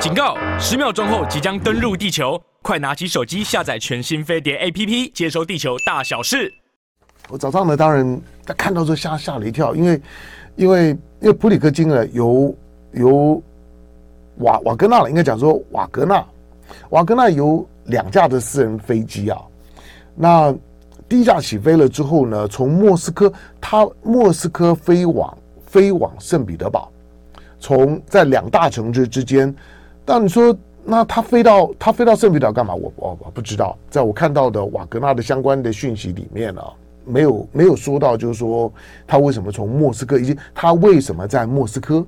警告！十秒钟后即将登陆地球，快拿起手机下载全新飞碟 APP，接收地球大小事。我早上呢，当然在看到之后吓吓了一跳，因为因为因为普里戈金呢，由由瓦瓦格纳了，应该讲说瓦格纳，瓦格纳有两架的私人飞机啊。那第一架起飞了之后呢，从莫斯科，他莫斯科飞往飞往圣彼得堡，从在两大城市之间。那你说，那他飞到他飞到圣彼得堡干嘛？我我我不知道，在我看到的瓦格纳的相关的讯息里面呢、啊。没有没有说到，就是说他为什么从莫斯科，以及他为什么在莫斯科，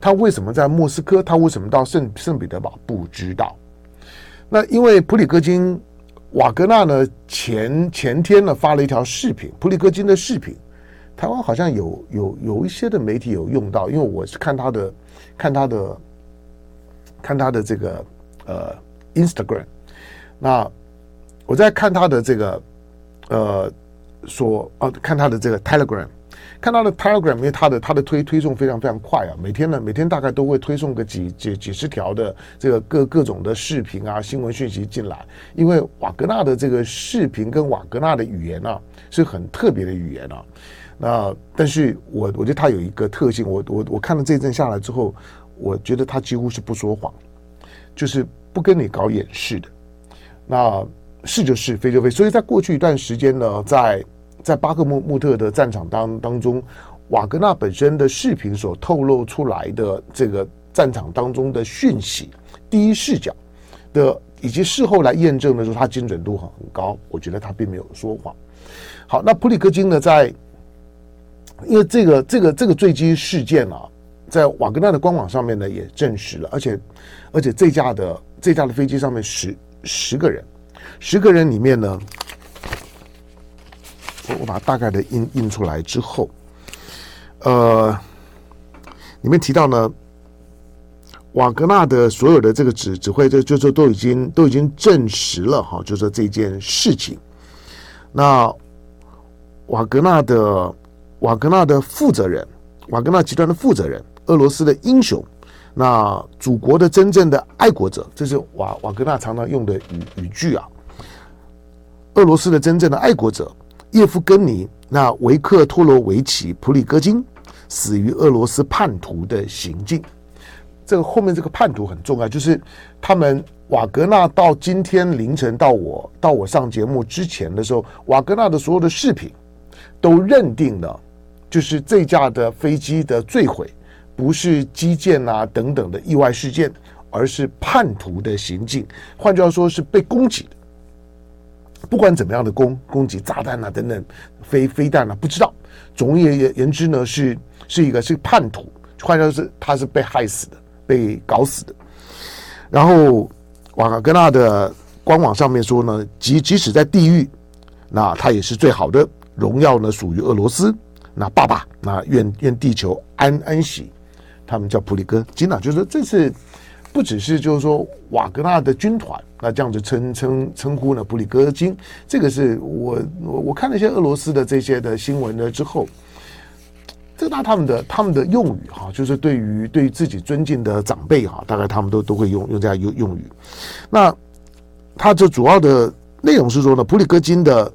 他为什么在莫斯科，他为什么到圣圣彼得堡？不知道。那因为普里戈金瓦格纳呢，前前天呢发了一条视频，普里戈金的视频，台湾好像有有有一些的媒体有用到，因为我是看他的看他的看他的这个呃 Instagram，那我在看他的这个呃。说啊，看他的这个 Telegram，看他的 Telegram，因为他的他的推推送非常非常快啊，每天呢，每天大概都会推送个几几几十条的这个各各种的视频啊、新闻讯息进来。因为瓦格纳的这个视频跟瓦格纳的语言啊，是很特别的语言啊。那但是我我觉得他有一个特性，我我我看了这一阵下来之后，我觉得他几乎是不说谎，就是不跟你搞掩饰的。那。是就是，非就非。所以在过去一段时间呢，在在巴克穆特的战场当当中，瓦格纳本身的视频所透露出来的这个战场当中的讯息，第一视角的，以及事后来验证的时候，它精准度很很高。我觉得他并没有说谎。好，那普里戈金呢，在因为这个这个这个坠机事件啊，在瓦格纳的官网上面呢也证实了，而且而且这架的这架的飞机上面十十个人。十个人里面呢，我我把大概的印印出来之后，呃，里面提到呢，瓦格纳的所有的这个指指挥，就就是都已经都已经证实了哈，就是这件事情。那瓦格纳的瓦格纳的负责人，瓦格纳集团的负责人，俄罗斯的英雄，那祖国的真正的爱国者，这是瓦瓦格纳常常用的语语句啊。俄罗斯的真正的爱国者叶夫根尼，那维克托罗维奇·普里戈金死于俄罗斯叛徒的行径。这个后面这个叛徒很重要，就是他们瓦格纳到今天凌晨到我到我上节目之前的时候，瓦格纳的所有的视频都认定了，就是这架的飞机的坠毁不是机件啊等等的意外事件，而是叛徒的行径。换句话说，是被攻击的。不管怎么样的攻攻击炸弹啊等等飞飞弹啊，不知道。总而言言之呢，是是一个是叛徒，换句话说他是被害死的，被搞死的。然后瓦格纳的官网上面说呢，即即使在地狱，那他也是最好的荣耀呢，属于俄罗斯。那爸爸，那愿愿地球安安息。他们叫普里戈金啊，就是这次。不只是就是说瓦格纳的军团，那这样子称称称呼呢，普里戈金，这个是我我我看了一些俄罗斯的这些的新闻呢之后，这那他们的他们的用语哈，就是对于对于自己尊敬的长辈哈，大概他们都都会用用这样用用语。那他这主要的内容是说呢，普里戈金的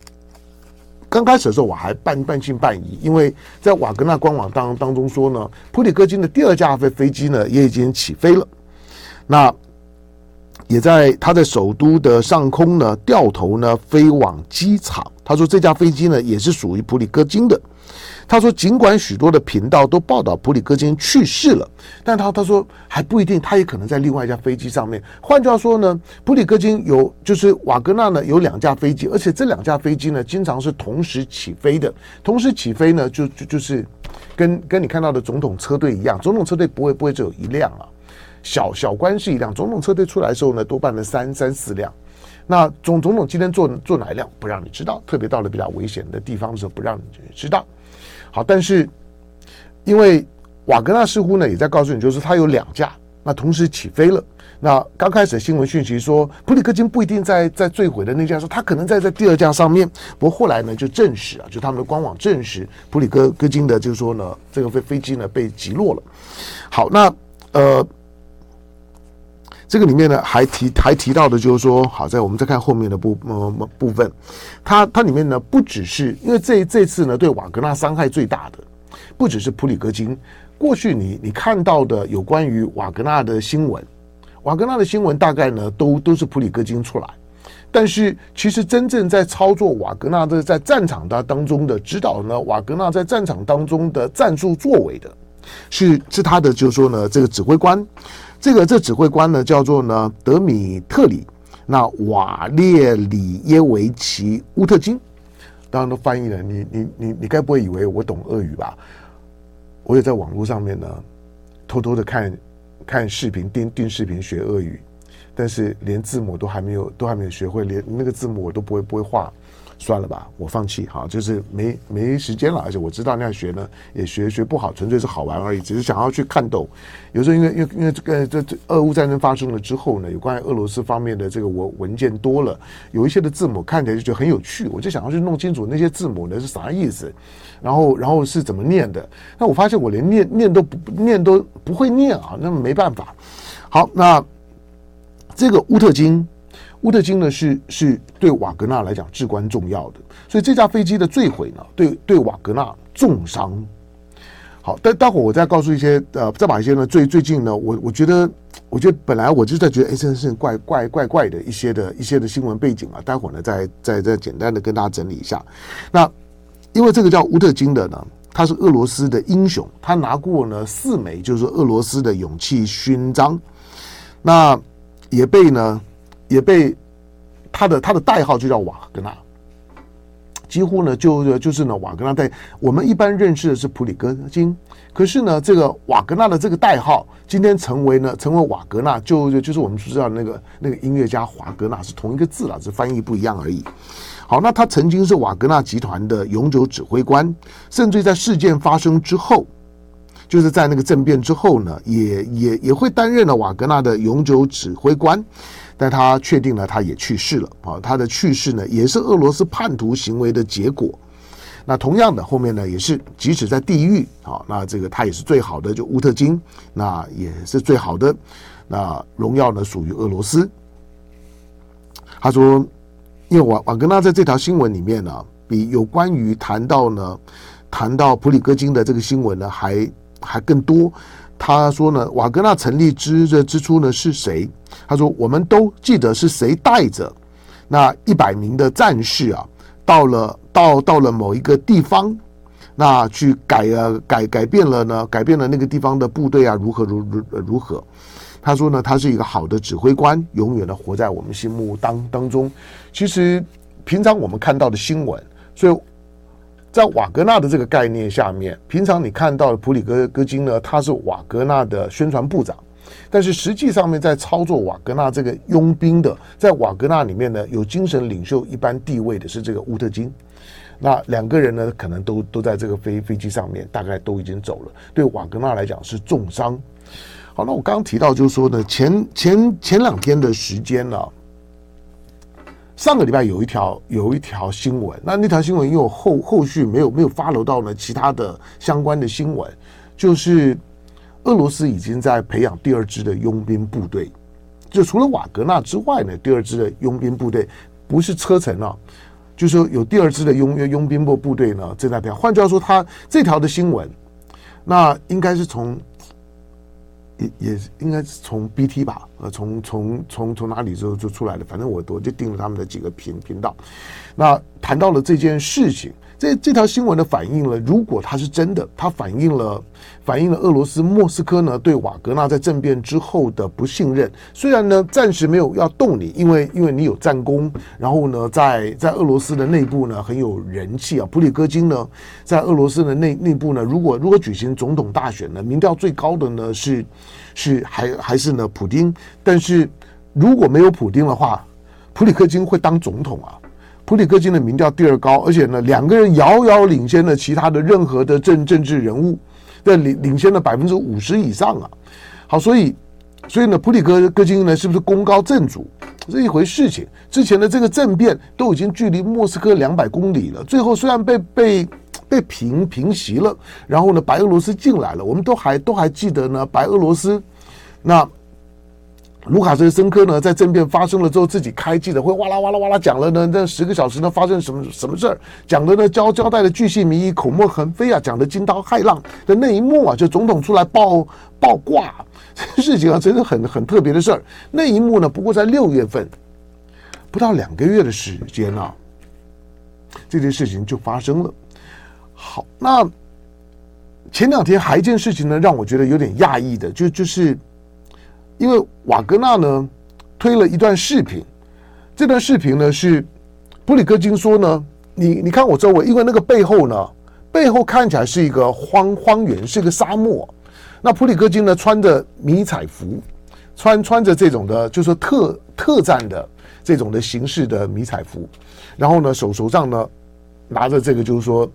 刚开始的时候我还半半信半疑，因为在瓦格纳官网当当中说呢，普里戈金的第二架飞飞机呢也已经起飞了。那也在他在首都的上空呢，掉头呢飞往机场。他说这架飞机呢也是属于普里戈金的。他说尽管许多的频道都报道普里戈金去世了，但他他说还不一定，他也可能在另外一架飞机上面。换句话说呢，普里戈金有就是瓦格纳呢有两架飞机，而且这两架飞机呢经常是同时起飞的。同时起飞呢就就就是跟跟你看到的总统车队一样，总统车队不会不会只有一辆啊。小小官是一辆，总统车队出来的时候呢，多半的三三四辆。那总总统今天坐坐哪一辆，不让你知道。特别到了比较危险的地方的时候，不让你知道。好，但是因为瓦格纳似乎呢也在告诉你，就是他有两架，那同时起飞了。那刚开始新闻讯息说，普里戈金不一定在在坠毁的那架，说他可能在在第二架上面。不过后来呢就证实啊，就他们的官网证实，普里戈戈金的就是说呢，这个飞飞机呢被击落了。好，那呃。这个里面呢还提还提到的就是说，好在我们再看后面的部呃部分，它它里面呢不只是因为这这次呢对瓦格纳伤害最大的，不只是普里戈金。过去你你看到的有关于瓦格纳的新闻，瓦格纳的新闻大概呢都都是普里戈金出来，但是其实真正在操作瓦格纳的在战场的当中的指导呢，瓦格纳在战场当中的战术作为的，是是他的就是说呢这个指挥官，这个这指挥官呢叫做呢德米特里那瓦列里耶维奇乌特金，当然都翻译了，你你你你该不会以为我懂俄语吧？我也在网络上面呢，偷偷的看，看视频，盯盯视频学俄语，但是连字母都还没有，都还没有学会，连那个字母我都不会，不会画。算了吧，我放弃哈，就是没没时间了，而且我知道那样学呢也学学不好，纯粹是好玩而已，只是想要去看懂。有时候因为因为因为这个这这俄乌战争发生了之后呢，有关于俄罗斯方面的这个文文件多了，有一些的字母看起来就觉得很有趣，我就想要去弄清楚那些字母呢是啥意思，然后然后是怎么念的。那我发现我连念念都不念都不会念啊，那么没办法。好，那这个乌特金。乌特金呢是是对瓦格纳来讲至关重要的，所以这架飞机的坠毁呢，对对瓦格纳重伤。好，待待会儿我再告诉一些呃，再把一些呢最最近呢，我我觉得我觉得本来我就在觉得哎，这件事情怪怪怪怪的一些的一些的新闻背景啊，待会儿呢再再再简单的跟大家整理一下。那因为这个叫乌特金的呢，他是俄罗斯的英雄，他拿过呢四枚就是俄罗斯的勇气勋章，那也被呢。也被他的他的代号就叫瓦格纳，几乎呢就就是呢瓦格纳代，我们一般认识的是普里戈金，可是呢这个瓦格纳的这个代号今天成为呢成为瓦格纳，就就是我们知道那个那个音乐家华格纳是同一个字了，只翻译不一样而已。好，那他曾经是瓦格纳集团的永久指挥官，甚至在事件发生之后，就是在那个政变之后呢，也也也会担任了瓦格纳的永久指挥官。但他确定了，他也去世了啊！他的去世呢，也是俄罗斯叛徒行为的结果。那同样的，后面呢，也是即使在地狱啊，那这个他也是最好的，就乌特金，那也是最好的。那荣耀呢，属于俄罗斯。他说，因为瓦瓦格纳在这条新闻里面呢，比有关于谈到呢，谈到普里戈金的这个新闻呢，还还更多。他说呢，瓦格纳成立之的之初呢是谁？他说，我们都记得是谁带着那一百名的战士啊，到了到到了某一个地方，那去改呃改改变了呢，改变了那个地方的部队啊，如何如如如何？他说呢，他是一个好的指挥官，永远的活在我们心目当当中。其实平常我们看到的新闻，所以。在瓦格纳的这个概念下面，平常你看到的普里戈戈金呢，他是瓦格纳的宣传部长，但是实际上面在操作瓦格纳这个佣兵的，在瓦格纳里面呢，有精神领袖一般地位的是这个乌特金。那两个人呢，可能都都在这个飞飞机上面，大概都已经走了。对瓦格纳来讲是重伤。好，那我刚刚提到就是说呢，前前前两天的时间呢、上个礼拜有一条有一条新闻，那那条新闻又后后续没有没有发楼到呢其他的相关的新闻，就是俄罗斯已经在培养第二支的佣兵部队，就除了瓦格纳之外呢，第二支的佣兵部队不是车臣啊，就是说有第二支的佣佣兵部部队呢正在培养。换句话说，他这条的新闻，那应该是从。也也应该是从 BT 吧，呃，从从从从哪里就就出来了，反正我我就定了他们的几个频频道。那谈到了这件事情，这这条新闻呢反映了，如果它是真的，它反映了反映了俄罗斯莫斯科呢对瓦格纳在政变之后的不信任。虽然呢暂时没有要动你，因为因为你有战功，然后呢在在俄罗斯的内部呢很有人气啊。普里戈金呢在俄罗斯的内内部呢，如果如果举行总统大选呢，民调最高的呢是。是还还是呢？普丁，但是如果没有普丁的话，普里戈金会当总统啊。普里戈金的民调第二高，而且呢，两个人遥遥领先了其他的任何的政政治人物，的领领先了百分之五十以上啊。好，所以所以呢，普里戈戈金呢，是不是功高震主是一回事情？之前的这个政变都已经距离莫斯科两百公里了，最后虽然被被。被平平息了，然后呢，白俄罗斯进来了，我们都还都还记得呢，白俄罗斯那卢卡斯申科呢，在政变发生了之后，自己开记者会，哇啦哇啦哇啦讲了呢，那十个小时呢，发生什么什么事儿，讲的呢交交代的巨细靡遗，口沫横飞啊，讲的惊涛骇浪的那一幕啊，就总统出来报报挂，这事情啊，真的很很特别的事儿。那一幕呢，不过在六月份，不到两个月的时间啊，这件事情就发生了。好，那前两天还一件事情呢，让我觉得有点讶异的，就就是。因为瓦格纳呢推了一段视频，这段视频呢是普里戈金说呢，你你看我周围，因为那个背后呢，背后看起来是一个荒荒原，是一个沙漠。那普里戈金呢穿着迷彩服，穿穿着这种的，就是特特战的这种的形式的迷彩服，然后呢手手上呢拿着这个就是说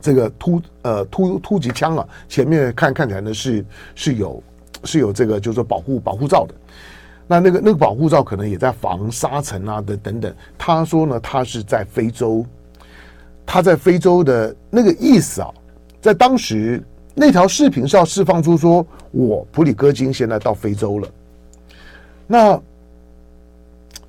这个突呃突突击枪啊，前面看看起来呢是是有。是有这个，就是说保护保护罩的，那那个那个保护罩可能也在防沙尘啊的等等。他说呢，他是在非洲，他在非洲的那个意思啊，在当时那条视频是要释放出说，我普里戈金现在到非洲了。那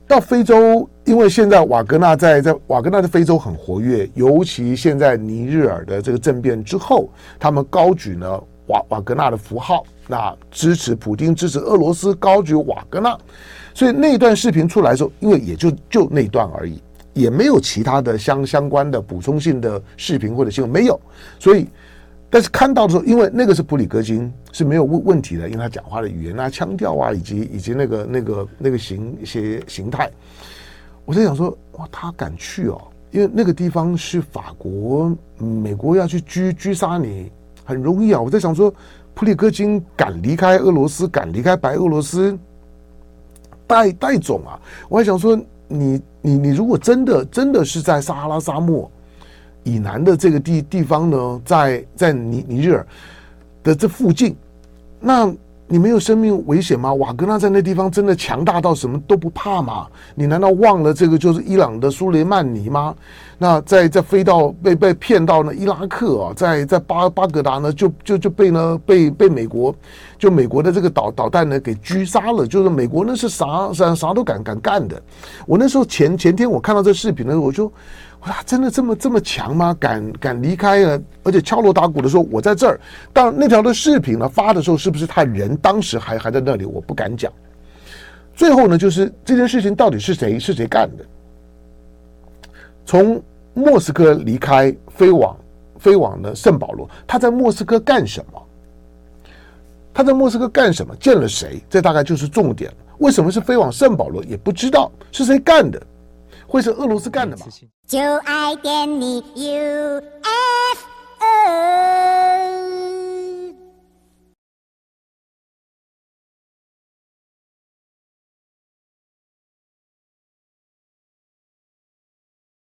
到非洲，因为现在瓦格纳在在瓦格纳的非洲很活跃，尤其现在尼日尔的这个政变之后，他们高举呢瓦瓦格纳的符号。那支持普京，支持俄罗斯，高举瓦格纳，所以那段视频出来的时候，因为也就就那段而已，也没有其他的相相关的补充性的视频或者新闻没有，所以，但是看到的时候，因为那个是普里戈金是没有问问题的，因为他讲话的语言啊、腔调啊，以及以及那个那个那个形一些形态，我在想说，哇，他敢去哦，因为那个地方是法国、美国要去狙狙杀你很容易啊，我在想说。普里戈金敢离开俄罗斯，敢离开白俄罗斯，带带总啊！我还想说，你你你，如果真的真的是在撒哈拉沙漠以南的这个地地方呢，在在尼尼日尔的这附近，那。你没有生命危险吗？瓦格纳在那地方真的强大到什么都不怕吗？你难道忘了这个就是伊朗的苏雷曼尼吗？那在在飞到被被骗到呢伊拉克啊，在在巴巴格达呢就就就被呢被被美国就美国的这个导导弹呢给狙杀了，就是美国呢是啥啥啥都敢敢干的。我那时候前前天我看到这视频呢，我就。哇，真的这么这么强吗？敢敢离开了，而且敲锣打鼓的说我在这儿。但那条的视频呢，发的时候是不是他人当时还还在那里？我不敢讲。最后呢，就是这件事情到底是谁是谁干的？从莫斯科离开，飞往飞往了圣保罗。他在莫斯科干什么？他在莫斯科干什么？见了谁？这大概就是重点。为什么是飞往圣保罗？也不知道是谁干的。会是俄罗斯干的吗？就爱点你 UFO